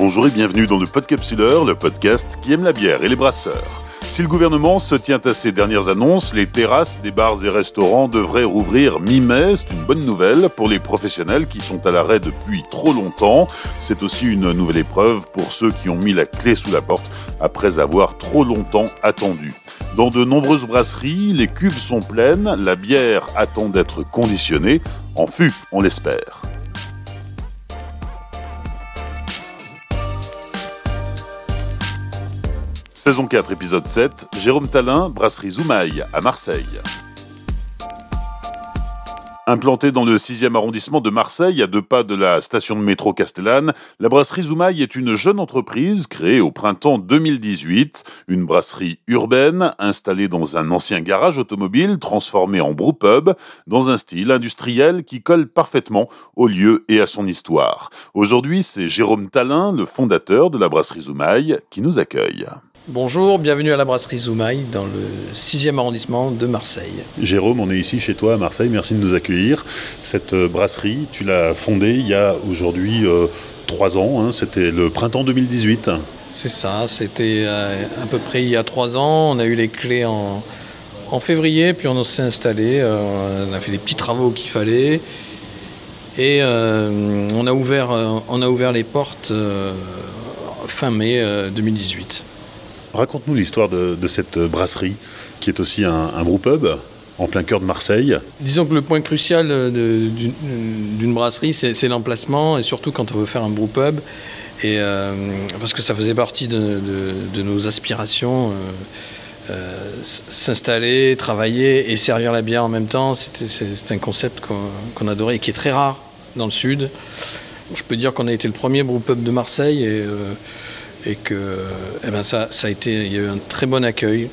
Bonjour et bienvenue dans le Podcapsuleur, le podcast qui aime la bière et les brasseurs. Si le gouvernement se tient à ses dernières annonces, les terrasses des bars et restaurants devraient rouvrir mi-mai. C'est une bonne nouvelle pour les professionnels qui sont à l'arrêt depuis trop longtemps. C'est aussi une nouvelle épreuve pour ceux qui ont mis la clé sous la porte après avoir trop longtemps attendu. Dans de nombreuses brasseries, les cuves sont pleines, la bière attend d'être conditionnée, en fût, on l'espère. Saison 4, épisode 7, Jérôme Talin, brasserie Zoumaï, à Marseille. Implantée dans le 6e arrondissement de Marseille, à deux pas de la station de métro Castellane, la brasserie Zoumaï est une jeune entreprise créée au printemps 2018, une brasserie urbaine installée dans un ancien garage automobile transformé en brewpub, dans un style industriel qui colle parfaitement au lieu et à son histoire. Aujourd'hui, c'est Jérôme Talin, le fondateur de la brasserie Zoumaï, qui nous accueille. Bonjour, bienvenue à la brasserie Zoumaï dans le 6e arrondissement de Marseille. Jérôme, on est ici chez toi à Marseille, merci de nous accueillir. Cette euh, brasserie, tu l'as fondée il y a aujourd'hui euh, trois ans, hein, c'était le printemps 2018. C'est ça, c'était euh, à peu près il y a trois ans, on a eu les clés en, février, puis on s'est installé, on a fait les petits travaux qu'il fallait. Et on, a ouvert, on a ouvert les portes fin mai 2018. Raconte-nous l'histoire de, cette brasserie qui est aussi un, un pub en plein cœur de Marseille. Disons que le point crucial d'une brasserie, c'est l'emplacement, et surtout quand on veut faire un brewpub, et euh, parce que ça faisait partie de, nos aspirations. Euh, euh, s'installer, travailler et servir la bière en même temps, c'est un concept qu'on adorait et qui est très rare dans le sud. Je peux dire qu'on a été le premier brewpub de Marseille et et que eh ben ça, ça, a été, il y a eu un très bon accueil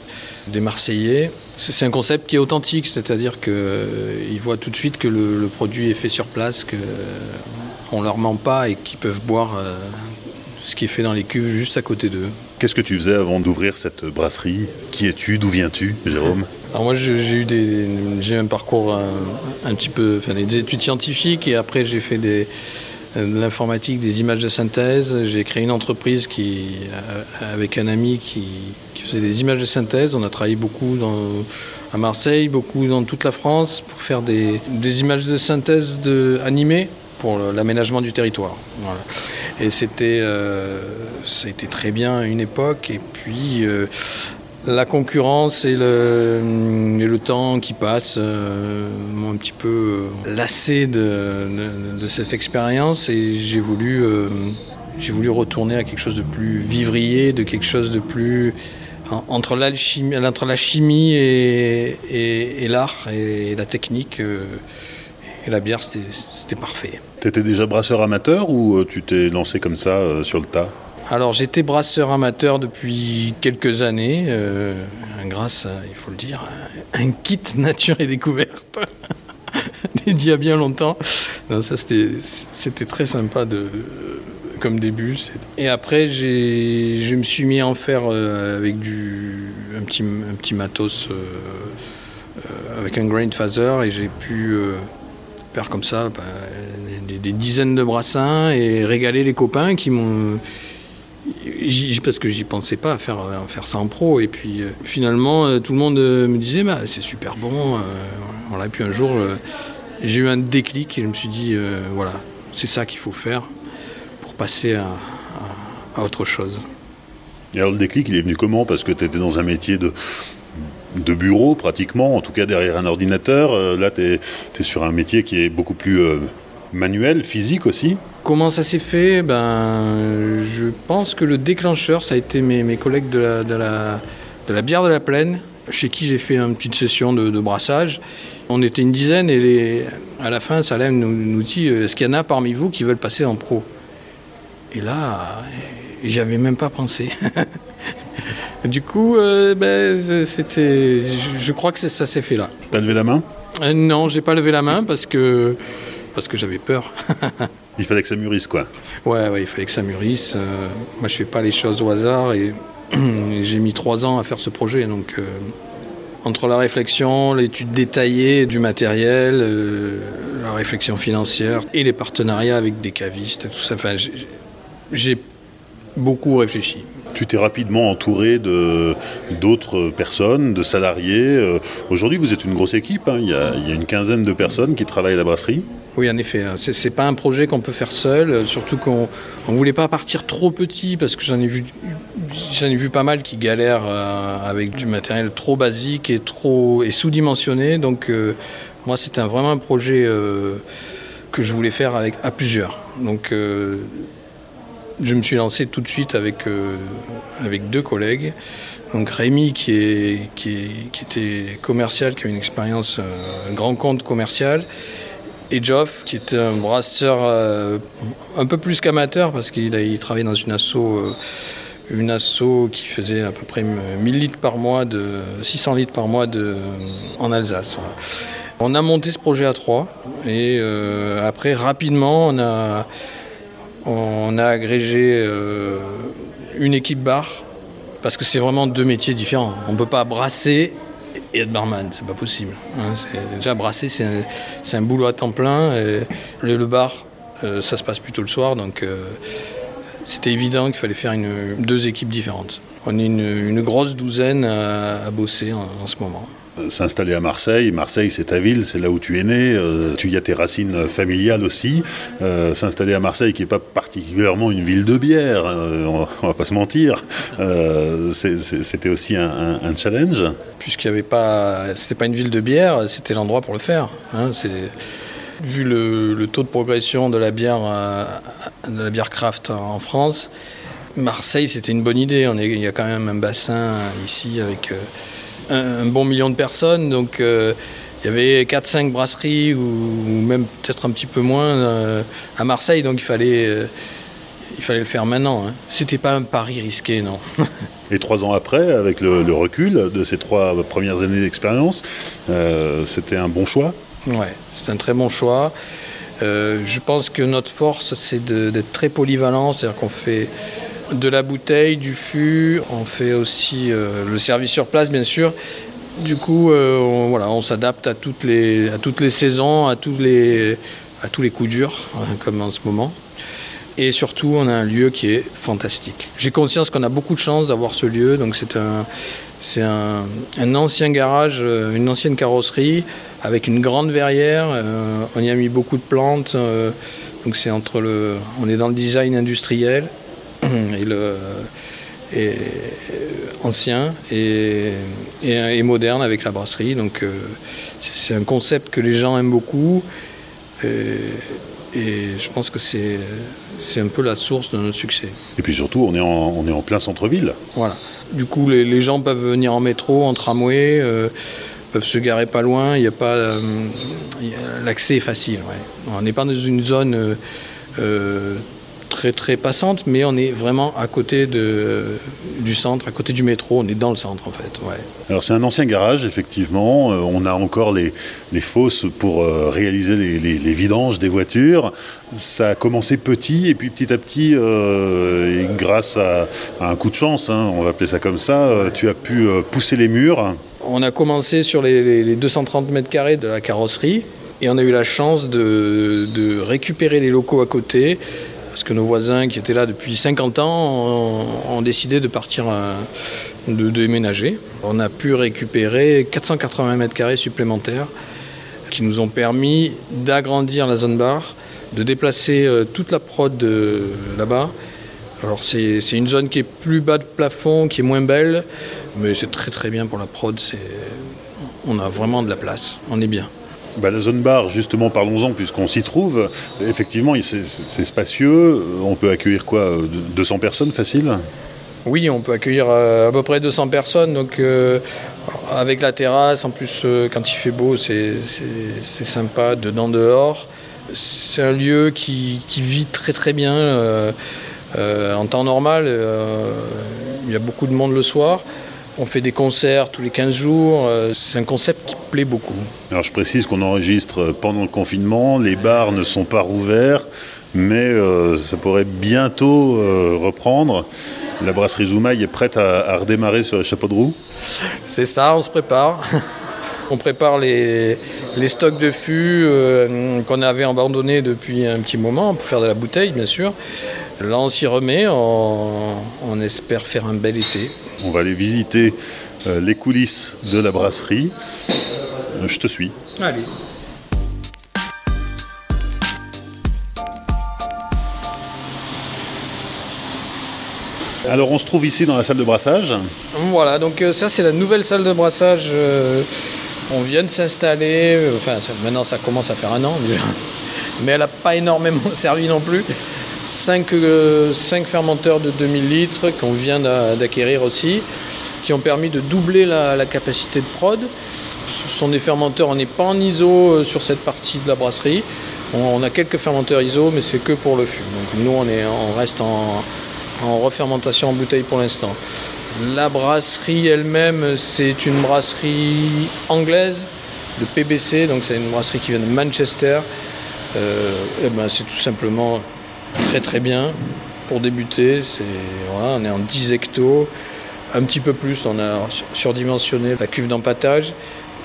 des Marseillais. C'est un concept qui est authentique, c'est-à-dire qu'ils euh, voient tout de suite que le, produit est fait sur place, qu'on ne leur ment pas et qu'ils peuvent boire euh, ce qui est fait dans les cuves juste à côté d'eux. Qu'est-ce que tu faisais avant d'ouvrir cette brasserie? Qui es-tu? D'où viens-tu, Jérôme? Alors moi, j'ai eu des, j'ai un parcours un, un, petit peu, enfin, des études scientifiques et après j'ai fait des, de l'informatique, des images de synthèse. J'ai créé une entreprise qui, euh, avec un ami qui, faisait des images de synthèse. On a travaillé beaucoup à Marseille, beaucoup dans toute la France pour faire des, images de synthèse animées pour l'aménagement du territoire. Et c'était, euh, ça a été très bien à une époque. Et puis, euh, la concurrence et le, temps qui passe euh, m'ont un petit peu lassé de, cette expérience et j'ai voulu, euh, j'ai voulu retourner à quelque chose de plus vivrier, de quelque chose de plus entre, la chimie et, l'art et la technique. Euh, et la bière, c'était parfait. Tu étais déjà brasseur amateur ou tu t'es lancé comme ça sur le tas? Alors j'étais brasseur amateur depuis quelques années, euh, grâce, à, il faut le dire, un kit nature et découverte dédié à bien longtemps. ça c'était très sympa de, comme début. Et après je me suis mis à en faire euh, avec du, un, petit, un petit matos, euh, avec un grain phaser et j'ai pu faire comme ça ben, des, dizaines de brassins et régaler les copains qui m'ont parce que j'y pensais pas à faire, faire ça en pro. Et puis euh, finalement, euh, tout le monde euh, me disait bah, c'est super bon. Et puis un jour, j'ai eu un déclic et je me suis dit voilà, c'est ça qu'il faut faire pour passer à, autre chose. Et alors le déclic, il est venu comment? Parce que tu étais dans un métier de, de bureau pratiquement, en tout cas derrière un ordinateur. là, tu es, sur un métier qui est beaucoup plus manuel, physique aussi Comment ça s'est fait? Ben, Je pense que le déclencheur, ça a été mes, collègues de la, de, la, de la, bière de la plaine, chez qui j'ai fait une petite session de, brassage. On était une dizaine et les, à la fin, Salem nous, nous dit est-ce qu'il y en a parmi vous qui veulent passer en pro? Et là, j'avais même pas pensé. du coup, euh, ben, c'était, je, crois que ça s'est fait là. T'as levé la main? Euh, Non, j'ai pas levé la main parce que parce que j'avais peur. il fallait que ça mûrisse, quoi. Ouais, ouais il fallait que ça mûrisse. Euh, moi, je fais pas les choses au hasard et, j'ai mis trois ans à faire ce projet. Donc, euh, entre la réflexion, l'étude détaillée du matériel, euh, la réflexion financière et les partenariats avec des cavistes, tout ça, enfin, j'ai beaucoup réfléchi. Tu t'es rapidement entouré de d'autres personnes, de salariés. Aujourd'hui, vous êtes une grosse équipe. Hein. Il, y a, une quinzaine de personnes qui travaillent à la brasserie. Oui, en effet. Hein. C'est pas un projet qu'on peut faire seul. Surtout qu'on ne voulait pas partir trop petit parce que j'en ai vu ai vu pas mal qui galèrent euh, avec du matériel trop basique et et sous-dimensionné. Donc euh, moi, c'était vraiment un projet euh, que je voulais faire avec à plusieurs. Donc je me suis lancé tout de suite avec, avec deux collègues. Donc Rémi qui, est, qui, était commercial, qui a une expérience, un grand compte commercial, et Geoff qui était un brasseur un peu plus qu'amateur parce qu'il il travaillait dans une asso une asso qui faisait à peu près 1000 litres par mois, de 600 litres par mois de, en Alsace. On a monté ce projet à trois et euh, après rapidement on a, on a agrégé euh, une équipe bar parce que c'est vraiment deux métiers différents. On ne peut pas brasser et être barman, c'est pas possible. Hein. déjà brasser c'est un, boulot à temps plein. Et le, bar euh, ça se passe plutôt le soir donc c'était évident qu'il fallait faire deux équipes différentes. On est une, grosse douzaine à, bosser en, ce moment. Euh, s'installer à Marseille, Marseille c'est ta ville, c'est là où tu es né, euh, tu y as tes racines familiales aussi. Euh, s'installer à Marseille qui n'est pas particulièrement une ville de bière, on, va pas se mentir, c'était aussi un, challenge. Puisqu'il n'y avait pas, c'était pas une ville de bière, c'était l'endroit pour le faire. Hein, Vu le, taux de progression de la bière, euh, de la bière craft en France, Marseille c'était une bonne idée. On il y a quand même un bassin ici avec euh, un, bon million de personnes, donc euh, il y avait 4-5 brasseries ou, même peut-être un petit peu moins à Marseille, donc il fallait, il fallait le faire maintenant. Hein. C'était pas un pari risqué, non. Et trois ans après, avec le, recul de ces trois premières années d'expérience, c'était un bon choix? Ouais, c'est un très bon choix. Euh, je pense que notre force, c'est d'être très polyvalent, c'est-à-dire qu'on fait de la bouteille, du fût, on fait aussi euh, le service sur place, bien sûr. Du coup, euh, on, voilà, on s'adapte à toutes les à toutes les saisons, à tous les à tous les coups durs, hein, comme en ce moment. Et surtout, on a un lieu qui est fantastique. J'ai conscience qu'on a beaucoup de chance d'avoir ce lieu. Donc, c'est un, c'est un, un, ancien garage, une ancienne carrosserie avec une grande verrière. Euh, on y a mis beaucoup de plantes. Euh, donc c'est entre le, on est dans le design industriel et le et, ancien et, et, moderne avec la brasserie. Donc euh, c'est un concept que les gens aiment beaucoup. Et, et je pense que c'est, c'est un peu la source de notre succès. Et puis surtout, on est en, on est en plein centre-ville. Voilà. Du coup, les, les, gens peuvent venir en métro, en tramway peuvent se garer pas loin. Il y a pas euh, l'accès est facile. On n'est pas dans une zone euh, euh, très très passante, mais on est vraiment à côté de, du centre, à côté du métro. On est dans le centre en fait. Ouais. Alors c'est un ancien garage effectivement. on a encore les, les fosses pour réaliser les, les, vidanges des voitures. Ça a commencé petit et puis petit à petit, et grâce à, un coup de chance, hein, on va appeler ça comme ça, tu as pu pousser les murs on a commencé sur les, 230 mètres carrés de la carrosserie et on a eu la chance de, récupérer les locaux à côté parce que nos voisins qui étaient là depuis 50 ans ont, décidé de partir, euh, de, déménager. On a pu récupérer 480 mètres carrés supplémentaires qui nous ont permis d'agrandir la zone bar, de déplacer euh, toute la prod là-bas alors c'est une zone qui est plus bas de plafond, qui est moins belle, mais c'est très très bien pour la prod. On a vraiment de la place, on est bien. Bah, la zone bar, justement, parlons-en, puisqu'on s'y trouve. Effectivement, c'est spacieux. On peut accueillir quoi 200 personnes, facile? Oui, on peut accueillir euh, à peu près 200 personnes. Donc, euh, avec la terrasse, en plus, euh, quand il fait beau, c'est sympa, dedans, dehors. C'est un lieu qui, vit très très bien. Euh, en temps normal, euh, il y a beaucoup de monde le soir. On fait des concerts tous les 15 jours. Euh, c'est un concept qui plaît beaucoup. Alors je précise qu'on enregistre pendant le confinement. Les bars ne sont pas rouverts, mais ça pourrait bientôt reprendre. La brasserie Zoumaï est prête à, redémarrer sur les chapeaux de roue C'est ça, on se prépare. on prépare les, stocks de fûts qu'on avait abandonnés depuis un petit moment pour faire de la bouteille, bien sûr. Là, on s'y remet, on, on, espère faire un bel été. On va aller visiter euh, les coulisses de la brasserie. Euh, je te suis. Allez. Alors on se trouve ici dans la salle de brassage. Voilà, donc euh, ça c'est la nouvelle salle de brassage. euh, on vient de s'installer, enfin ça- maintenant ça commence à faire un an déjà, mais elle n'a pas énormément servi non plus. 5 fermenteurs de 2000 litres qu'on vient d'a- d'acquérir aussi, qui ont permis de doubler la, capacité de prod. Ce sont des fermenteurs, on n'est pas en ISO euh, sur cette partie de la brasserie. On, a quelques fermenteurs ISO, mais c'est que pour le fût. Donc nous on, est, on reste en, en refermentation en bouteille pour l'instant. La brasserie elle-même, c'est une brasserie anglaise de PBC, donc c'est une brasserie qui vient de Manchester. Euh, eh ben, c'est tout simplement très très bien pour débuter. On est en 10 hectos, un petit peu plus, on a surdimensionné la cuve d'empattage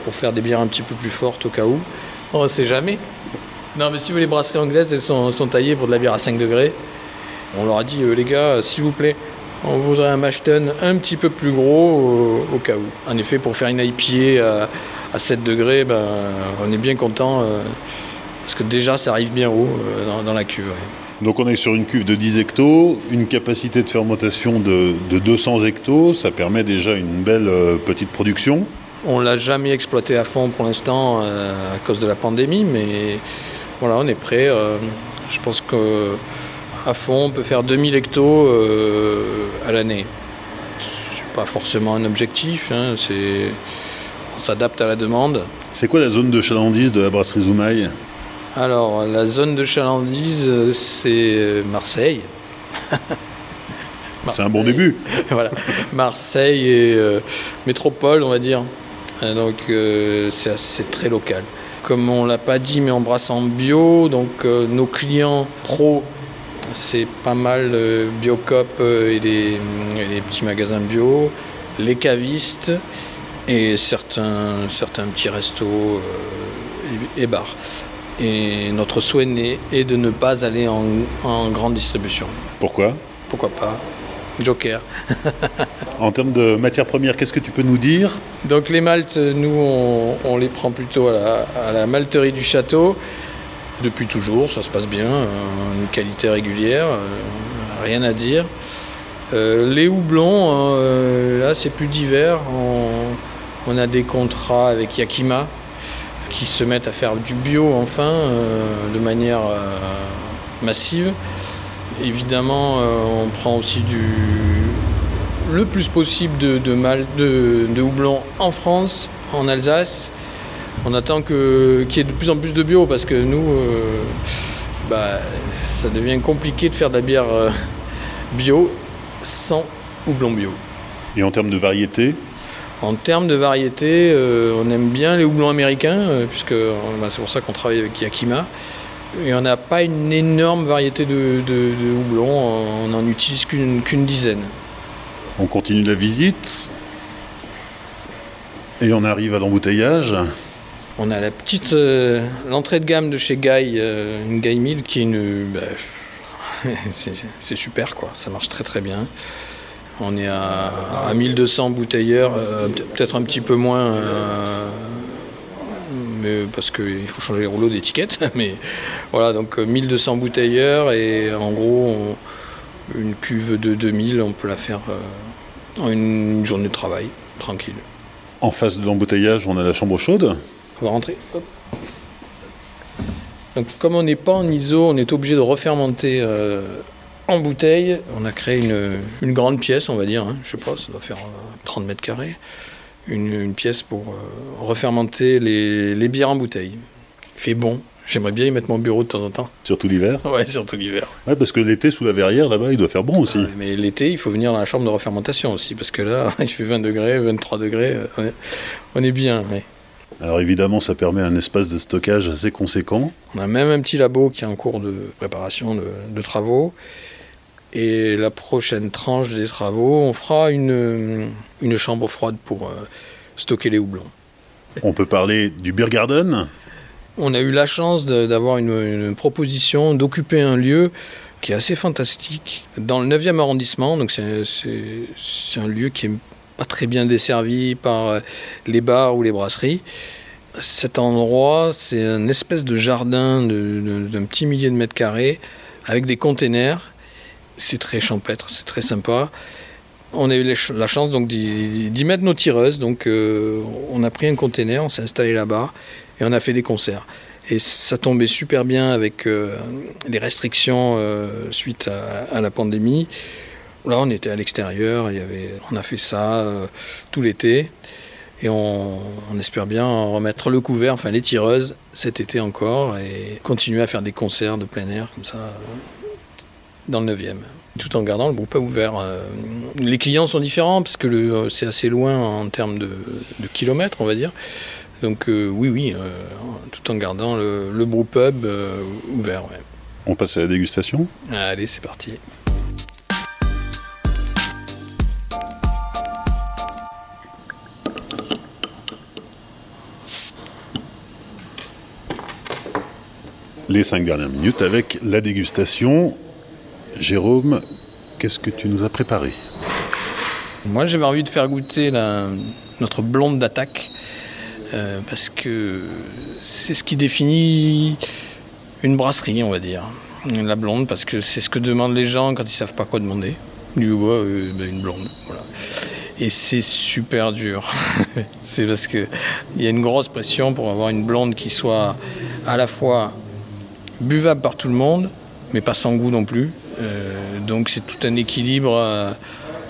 pour faire des bières un petit peu plus fortes au cas où. On ne sait jamais. Non, mais si vous les brasseries anglaises, elles sont, taillées pour de la bière à 5 degrés. On leur a dit, euh, les gars, euh, s'il vous plaît, on voudrait un mash tun un petit peu plus gros euh, au cas où. En effet, pour faire une IPA à, à 7 degrés, ben, on est bien content parce que déjà, ça arrive bien haut dans, la cuve. Donc on est sur une cuve de 10 hectos, une capacité de fermentation de, de 200 hectos, ça permet déjà une belle euh, petite production. On l'a jamais exploité à fond pour l'instant euh, à cause de la pandémie, mais voilà, on est prêt. euh, je pense que à fond, on peut faire 2000 hectos à l'année. C'est pas forcément un objectif, hein, c'est on s'adapte à la demande. C'est quoi la zone de chalandise de la brasserie Zoumaï? Alors, la zone de chalandise, euh, c'est euh, Marseille. C'est un bon début. voilà. Marseille et euh, métropole, on va dire. Donc euh, c'est très local. Comme on l'a pas dit, mais on brasse en bio. Donc euh, nos clients pro, c'est pas mal Biocop et les, et les petits magasins bio, les cavistes et certains, certains petits restos et, et bars. Et notre souhait est de ne pas aller en, en grande distribution. Pourquoi? Pourquoi pas? Joker. En termes de matières premières, qu'est-ce que tu peux nous dire? Donc les maltes, nous, on, on les prend plutôt à la, à la malterie du château. Depuis toujours, ça se passe bien, euh, une qualité régulière, euh, rien à dire. Euh, les houblons, euh, là, c'est plus divers. On, on a des contrats avec Yakima qui se mettent à faire du bio enfin, euh, de manière euh, massive. Évidemment, euh, on prend aussi du, le plus possible de, de, mal, de, houblon en France, en Alsace. On attend qu'il y ait de plus en plus de bio parce que nous, bah, ça devient compliqué de faire de la bière bio sans houblon bio. Et en termes de variété En termes de variété, euh, on aime bien les houblons américains, euh, puisque euh, bah, c'est pour ça qu'on travaille avec Yakima. Et on n'a pas une énorme variété de, de- de houblons, on n'en utilise qu'une qu'une dizaine. On continue la visite. Et on arrive à l'embouteillage. On a la petite euh, l'entrée de gamme de chez Guy, euh, une Guy Mill qui est une bah, c'est c'est super quoi, ça marche très très bien. On est à, à 1200 bouteilleurs, euh, peut- peut-être un petit peu moins, euh, mais parce qu'il faut changer les rouleaux d'étiquette. Mais voilà, donc euh, 1200 bouteilleurs et en gros, on- une cuve de 2000, on peut la faire euh, en une journée de travail, tranquille. En face de l'embouteillage, on a la chambre chaude. On va rentrer. Hop. Donc, comme on n'est pas en ISO, on est obligé de refermenter euh, en bouteille. On a créé une, une grande pièce, on va dire. hein. Je sais pas, ça doit faire euh, 30 mètres carrés. Une, une pièce pour euh, refermenter les, les bières en bouteille. Il fait bon. J'aimerais bien y mettre mon bureau de temps en temps. Surtout l'hiver. Ouais, surtout l'hiver. Ouais, parce que l'été, sous la verrière, là-bas, il doit faire bon aussi. Mais l'été, il faut venir dans la chambre de refermentation aussi, parce que là, il fait 20 degrés, 23 degrés. euh, On est, on est bien. Alors évidemment, ça permet un espace de stockage assez conséquent. On a même un petit labo qui est en cours de préparation de, de travaux. Et la prochaine tranche des travaux, on fera une, une chambre froide pour euh, stocker les houblons. On peut parler du Beer Garden. On a eu la chance d'avoir une, une proposition d'occuper un lieu qui est assez fantastique. Dans le 9e arrondissement, donc c'est un lieu qui est très bien desservi par euh, les bars ou les brasseries. Cet endroit, c'est une espèce de jardin d'un petit millier de mètres carrés avec des containers. C'est très champêtre, c'est très sympa. On a eu la chance donc d'y mettre nos tireuses. Donc euh, on a pris un container, on s'est installé là-bas et on a fait des concerts. Et ça tombait super bien avec euh, les restrictions suite à, la pandémie. Là, on était à l'extérieur, on a fait ça tout l'été. Et on, espère bien remettre le couvert, enfin les tireuses, cet été encore, et continuer à faire des concerts de plein air comme ça dans le 9e tout en gardant le groupe ouvert. Euh, les clients sont différents parce que euh, c'est assez loin en termes de, kilomètres, on va dire. Donc euh, oui, oui, tout en gardant le, le pub ouvert. On passe à la dégustation? Allez, c'est parti. Les cinq dernières minutes avec la dégustation Jérôme, qu'est-ce que tu nous as préparé? Moi, j'avais envie de faire goûter notre blonde d'attaque, euh, parce que c'est ce qui définit une brasserie, on va dire. La blonde, parce que c'est ce que demandent les gens quand ils savent pas quoi demander. Du bois, ben, une blonde. Et c'est super dur. c'est parce qu'il y a une grosse pression pour avoir une blonde qui soit à la fois buvable par tout le monde, mais pas sans goût non plus, euh, donc c'est tout un équilibre euh,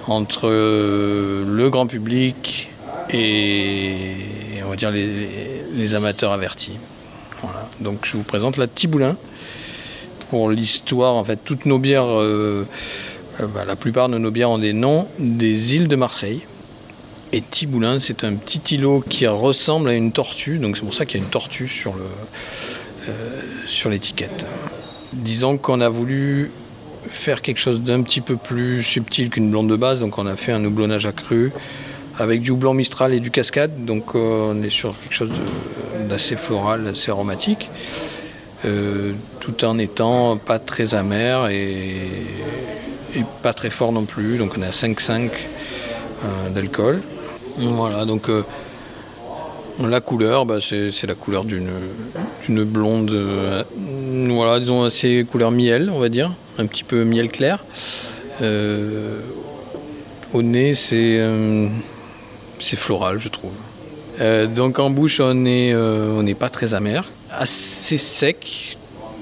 entre euh, le grand public et on va dire les, amateurs avertis. Donc je vous présente la Tiboulin. Pour l'histoire, en fait, toutes nos bières, bah, la plupart de nos bières ont des noms des îles de Marseille. Et Tiboulin, c'est un petit îlot qui ressemble à une tortue, donc c'est pour ça qu'il y a une tortue sur sur l'étiquette. Disons qu'on a voulu faire quelque chose d'un petit peu plus subtil qu'une blonde de base. Donc on a fait un houblonnage accru avec du houblon Mistral et du Cascade. Donc euh, on est sur quelque chose d'assez floral, assez aromatique. Euh, tout en étant pas très amer et, pas très fort non plus. Donc on est à 5,5 euh, d'alcool. Voilà, donc la couleur, bah, c'est la couleur d'une blonde, voilà, disons assez couleur miel, on va dire un petit peu miel clair. Euh, au nez, c'est euh, c'est floral, je trouve. Euh, donc en bouche, on n'est pas très amer, assez sec,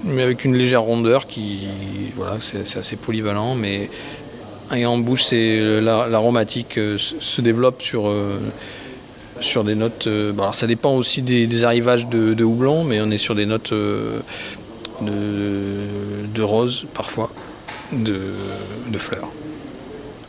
mais avec une légère rondeur qui, voilà, c'est assez polyvalent, mais et en bouche, l'aromatique se développe sur sur des notes. alors ça dépend aussi des, arrivages de, de, houblon, mais on est sur des notes de, roses parfois, de, fleurs.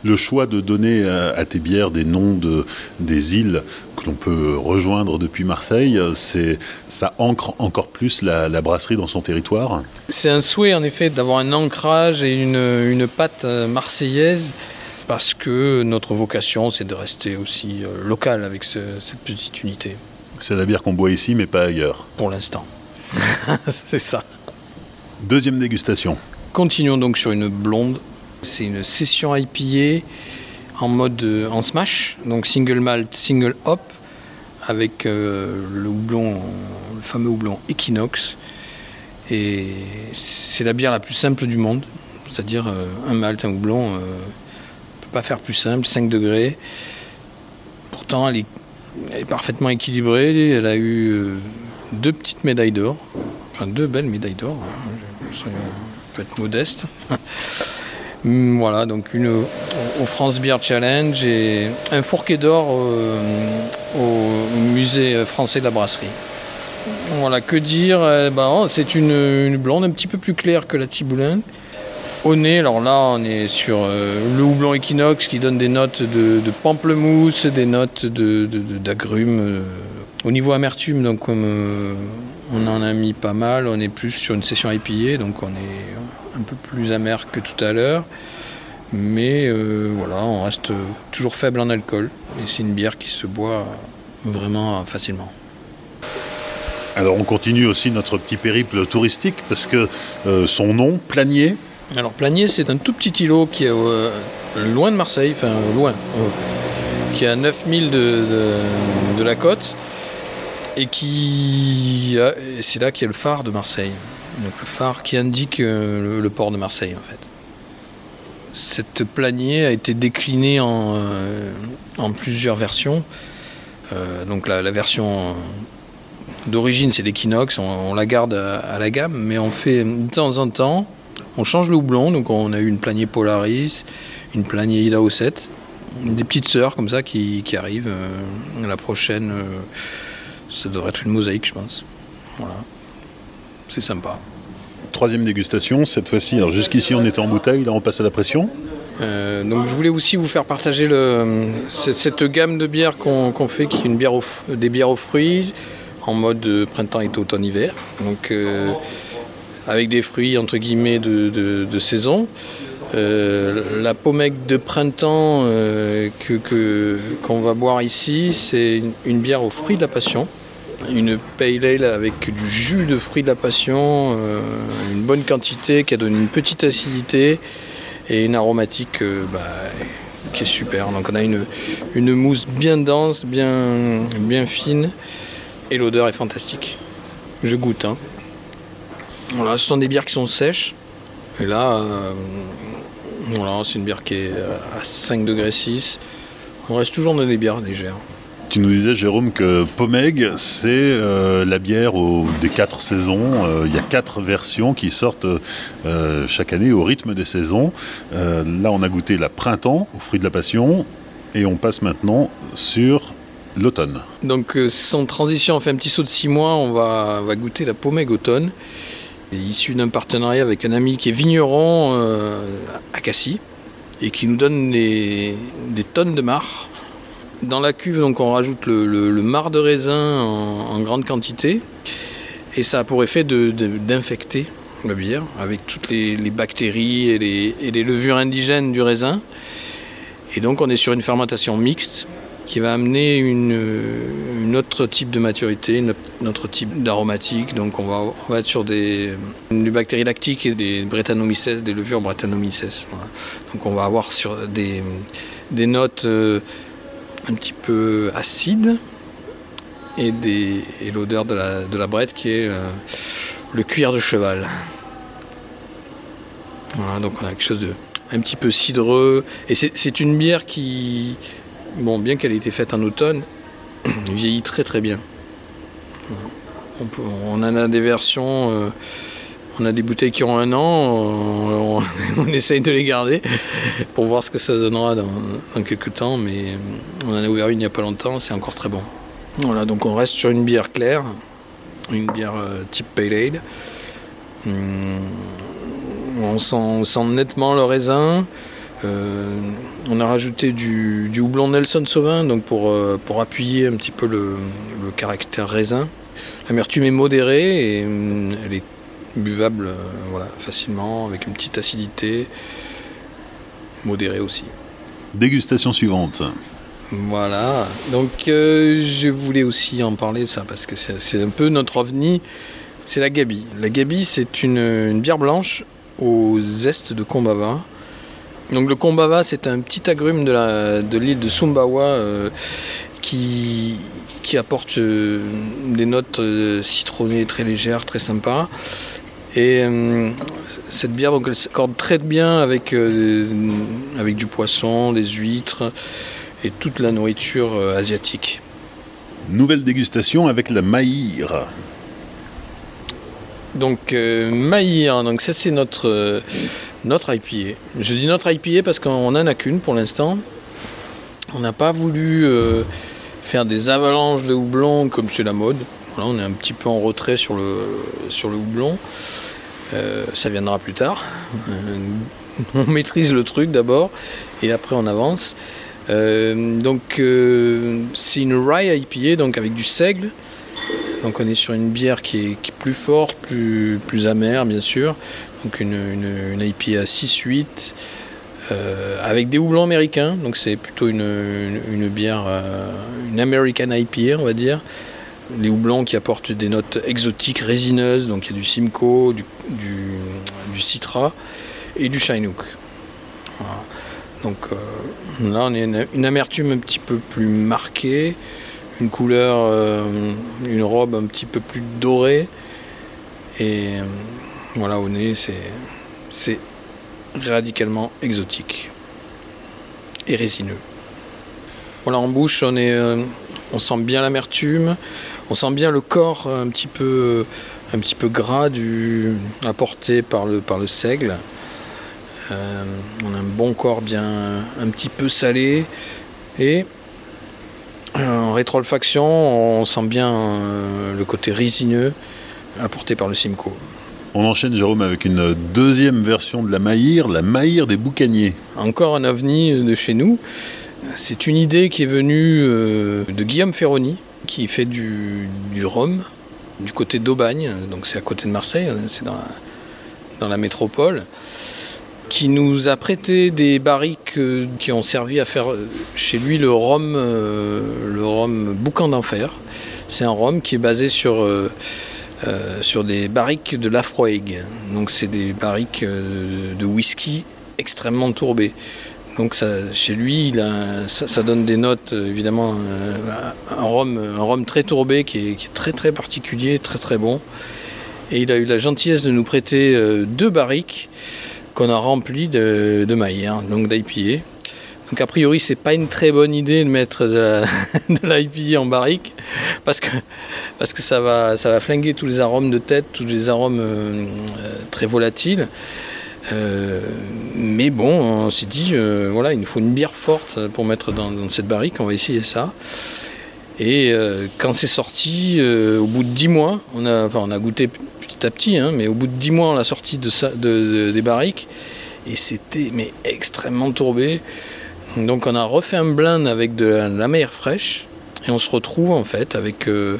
Le choix de donner à, tes bières des noms de, des îles que l'on peut rejoindre depuis Marseille, c'est ça ancre encore plus la, brasserie dans son territoire? C'est un souhait en effet d'avoir un ancrage et une, une patte marseillaise parce que notre vocation c'est de rester aussi euh, local avec cette petite unité. C'est la bière qu'on boit ici mais pas ailleurs. Pour l'instant. c'est ça. Deuxième dégustation. Continuons donc sur une blonde. C'est une session IPA en mode euh, en smash, donc single malt, single hop, avec euh, le houblon, le fameux houblon Equinox. Et c'est la bière la plus simple du monde, c'est-à-dire euh, un malt, un houblon, pas faire plus simple, 5 degrés. Pourtant, elle est, parfaitement équilibrée. Elle a eu deux petites médailles d'or, enfin deux belles médailles d'or. Hein on peut être modeste. voilà, donc une au France Beer Challenge et un fourquet d'or au, musée français de la brasserie. Voilà, que dire eh ben, oh, C'est une, blonde un petit peu plus claire que la Tiboulin. Au nez, alors là, on est sur euh, le houblon Equinox qui donne des notes de, pamplemousse, des notes d'agrumes. Euh, au niveau amertume, euh, on en a mis pas mal, on est plus sur une session IPA, donc on est un peu plus amer que tout à l'heure. Mais voilà, on reste toujours faible en alcool. Et c'est une bière qui se boit vraiment facilement. Alors on continue aussi notre petit périple touristique parce que son nom, Planier, Alors Planier, c'est un tout petit îlot qui est euh, loin de Marseille, enfin loin, euh, qui est à 9000 de, de, la côte, et qui c'est là qu'il y a le phare de Marseille. Donc le phare qui indique euh, le, port de Marseille en fait. Cette planier a été déclinée en, plusieurs versions. Donc la, version d'origine c'est l'équinoxe, on, la garde à, la gamme, mais on fait de temps en temps, on change le houblon. Donc on a eu une planier Polaris, une planier Idaho 7, des petites sœurs comme ça qui, qui arrivent. Euh, la prochaine, euh, ça devrait être une mosaïque, je pense. Voilà, c'est sympa. Troisième dégustation, cette fois-ci, alors jusqu'ici on était en bouteille, là on passe à la pression. Euh, donc je voulais aussi vous faire partager le, cette, cette, gamme de bières qu'on qu fait, qui est une bière aux, des bières aux fruits en mode printemps, été, automne, hiver. Donc avec des fruits entre guillemets de, de, saison. Euh, la pommec de printemps euh, qu'on qu va boire ici, c'est une, bière aux fruits de la passion. Une pale ale avec du jus de fruits de la passion, euh, une bonne quantité qui a donné une petite acidité et une aromatique bah, qui est super. Donc on a une, une mousse bien dense, bien, bien fine et l'odeur est fantastique. Je goûte. Hein. Voilà, ce sont des bières qui sont sèches. Et là, euh, voilà, c'est une bière qui est à 5 degrés 6. On reste toujours dans des bières légères. Tu nous disais, Jérôme, que Pomeg, c'est euh, la bière au, des quatre saisons. Euh, il y a quatre versions qui sortent euh, chaque année au rythme des saisons. Euh, là, on a goûté la printemps, au fruit de la passion, et on passe maintenant sur l'automne. Donc, euh, sans transition, on fait un petit saut de six mois, on va, on va goûter la Pomeg automne, issue d'un partenariat avec un ami qui est vigneron euh, à Cassis, et qui nous donne des, tonnes de marc dans la cuve, donc, on rajoute le, le, de raisin en, grande quantité et ça a pour effet d'infecter la bière avec toutes les, bactéries et les, levures indigènes du raisin. Et donc on est sur une fermentation mixte qui va amener une, autre type de maturité, autre type d'aromatique. Donc on va, être sur des, bactéries lactiques et des Brettanomyces, des levures Brettanomyces. Voilà. Donc on va avoir sur des, notes euh, un petit peu acide et, et l'odeur de la, de la brette qui est euh, le cuir de cheval. Voilà, donc on a quelque chose de un petit peu cidreux et c'est une bière qui, bon, bien qu'elle ait été faite en automne, vieillit très très bien. On, a des versions. Euh, on a des bouteilles qui ont un an, on, essaye de les garder pour voir ce que ça donnera dans, quelques temps, mais on en a ouvert une il n'y a pas longtemps, c'est encore très bon. Voilà, donc on reste sur une bière claire, une bière euh, type Pale Ale. Hum, on, sent, nettement le raisin. Euh, on a rajouté du, du, houblon Nelson Sauvin donc pour, euh, pour appuyer un petit peu le, le caractère raisin. L'amertume est modérée et hum, elle est buvable euh, voilà, facilement, avec une petite acidité, modérée aussi. Dégustation suivante. Voilà, donc euh, je voulais aussi en parler ça parce que c'est un peu notre ovni, c'est la Gabi. La Gabi c'est une, une, bière blanche au zeste de Kombava. Donc le Kombava c'est un petit agrume de l'île de, Sumbawa euh, qui, qui apporte euh, des notes euh, citronnées très légères, très sympas. Et cette bière donc elle s'accorde très bien avec, avec du poisson, des huîtres et toute la nourriture asiatique. Nouvelle dégustation avec la maïr. Donc euh, maïr, donc ça c'est notre, euh, IPA. Je dis notre IPA parce qu'on n'en a qu'une pour l'instant. On n'a pas voulu euh, faire des avalanches de houblon comme c'est la mode. On est un petit peu en retrait sur le, houblon. Euh, ça viendra plus tard. On maîtrise le truc d'abord et après on avance. Donc c'est une rye IPA donc avec du seigle. Donc on est sur une bière qui est, plus forte, plus, plus amère bien sûr. Donc une, une, IPA à 6-8 euh, avec des houblons américains. Donc c'est plutôt une, bière, euh, une American IPA on va dire les houblons qui apportent des notes exotiques résineuses, donc il y a du Simcoe, du Citra, et du Chinook. Donc euh, là, on a une, amertume un petit peu plus marquée, une couleur, euh, une robe un petit peu plus dorée. Et euh, voilà, au nez, c'est radicalement exotique et résineux. Voilà, en bouche, on, est, on sent bien l'amertume, on sent bien le corps un petit peu, un petit peu gras du, apporté par le, par le seigle. Euh, on a un bon corps bien un petit peu salé et euh, en rétroolfaction on sent bien euh, le côté résineux apporté par le Simcoe. On enchaîne Jérôme avec une deuxième version de la maïr, la maïr des boucaniers. Encore un ovni de chez nous. C'est une idée qui est venue de Guillaume Ferroni, qui fait du, rhum du côté d'Aubagne, donc c'est à côté de Marseille, c'est dans dans la métropole qui nous a prêté des barriques euh, qui ont servi à faire euh, chez lui le rhum, euh, le rhum boucan d'enfer. C'est un rhum qui est basé sur, sur des barriques de Lafroig. Donc c'est des barriques de whisky extrêmement tourbées. Donc chez lui, ça, donne des notes, évidemment, un, rhum, un très tourbé qui est, qui est, très très particulier, très très bon. Et il a eu la gentillesse de nous prêter deux barriques qu'on a rempli de, de maillard, donc d'IPA. Donc a priori c'est pas une très bonne idée de mettre de l'IPA en barrique parce que, parce que ça, va, ça va flinguer tous les arômes de tête, tous les arômes euh, très volatiles. Euh, mais bon, on s'est dit, euh, voilà, il nous faut une bière forte pour mettre dans, cette barrique, on va essayer ça. Et quand c'est sorti, au bout de 10 mois, on a, on a goûté à petit, hein, mais au bout de 10 mois, on l'a sorti de, des barriques et c'était mais extrêmement tourbé. Donc on a refait un blend avec de la, mer fraîche et on se retrouve en fait avec euh,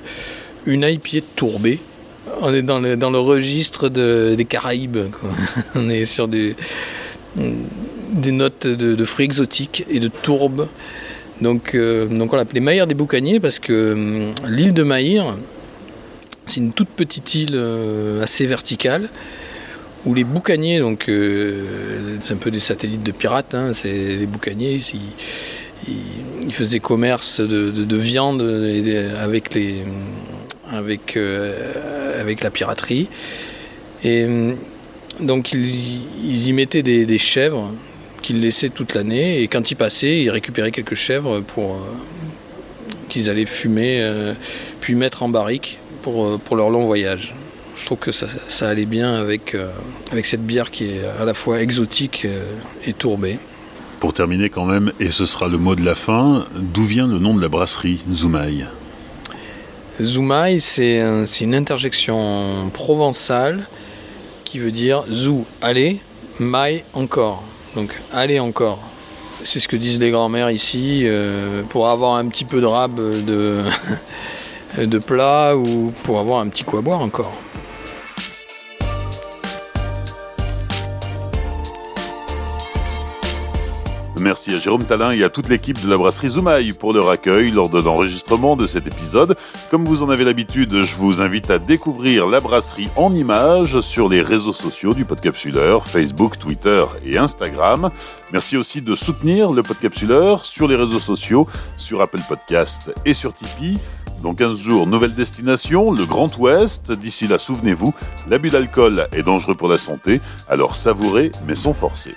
une IPA tourbée. On est dans le, dans le registre des Caraïbes. on est sur des, des notes de, fruits exotiques et de tourbes. Donc, euh, donc on l'appelait Maïr des Boucaniers parce que hum, l'île de Maïr, c'est une toute petite île euh, assez verticale où les boucaniers, donc euh, c'est un peu des satellites de pirates, hein, c'est les boucaniers, ils, faisaient commerce de, viande avec, les, avec, euh, avec la piraterie. Et donc ils, y mettaient des, chèvres qu'ils laissaient toute l'année et quand ils passaient, ils récupéraient quelques chèvres pour qu'ils allaient fumer puis mettre en barrique euh, pour, leur long voyage. Je trouve que ça, allait bien avec, euh, avec cette bière qui est à la fois exotique euh, et tourbée. Pour terminer quand même, et ce sera le mot de la fin, d'où vient le nom de la brasserie Zoumaï? Zoumaï, c'est une interjection provençale qui veut dire zou, allez, maï, encore. Donc allez encore. C'est ce que disent les grands-mères ici, pour avoir un petit peu de rab de, de plat ou pour avoir un petit coup à boire encore. Merci à Jérôme Talin et à toute l'équipe de la brasserie Zoumaï pour leur accueil lors de l'enregistrement de cet épisode. Comme vous en avez l'habitude, je vous invite à découvrir la brasserie en images sur les réseaux sociaux du Podcapsuleur, Facebook, Twitter et Instagram. Merci aussi de soutenir le Podcapsuleur sur les réseaux sociaux, sur Apple Podcast et sur Tipeee. Dans 15 jours, nouvelle destination, le Grand Ouest. D'ici là, souvenez-vous, l'abus d'alcool est dangereux pour la santé, alors savourez mais sans forcer.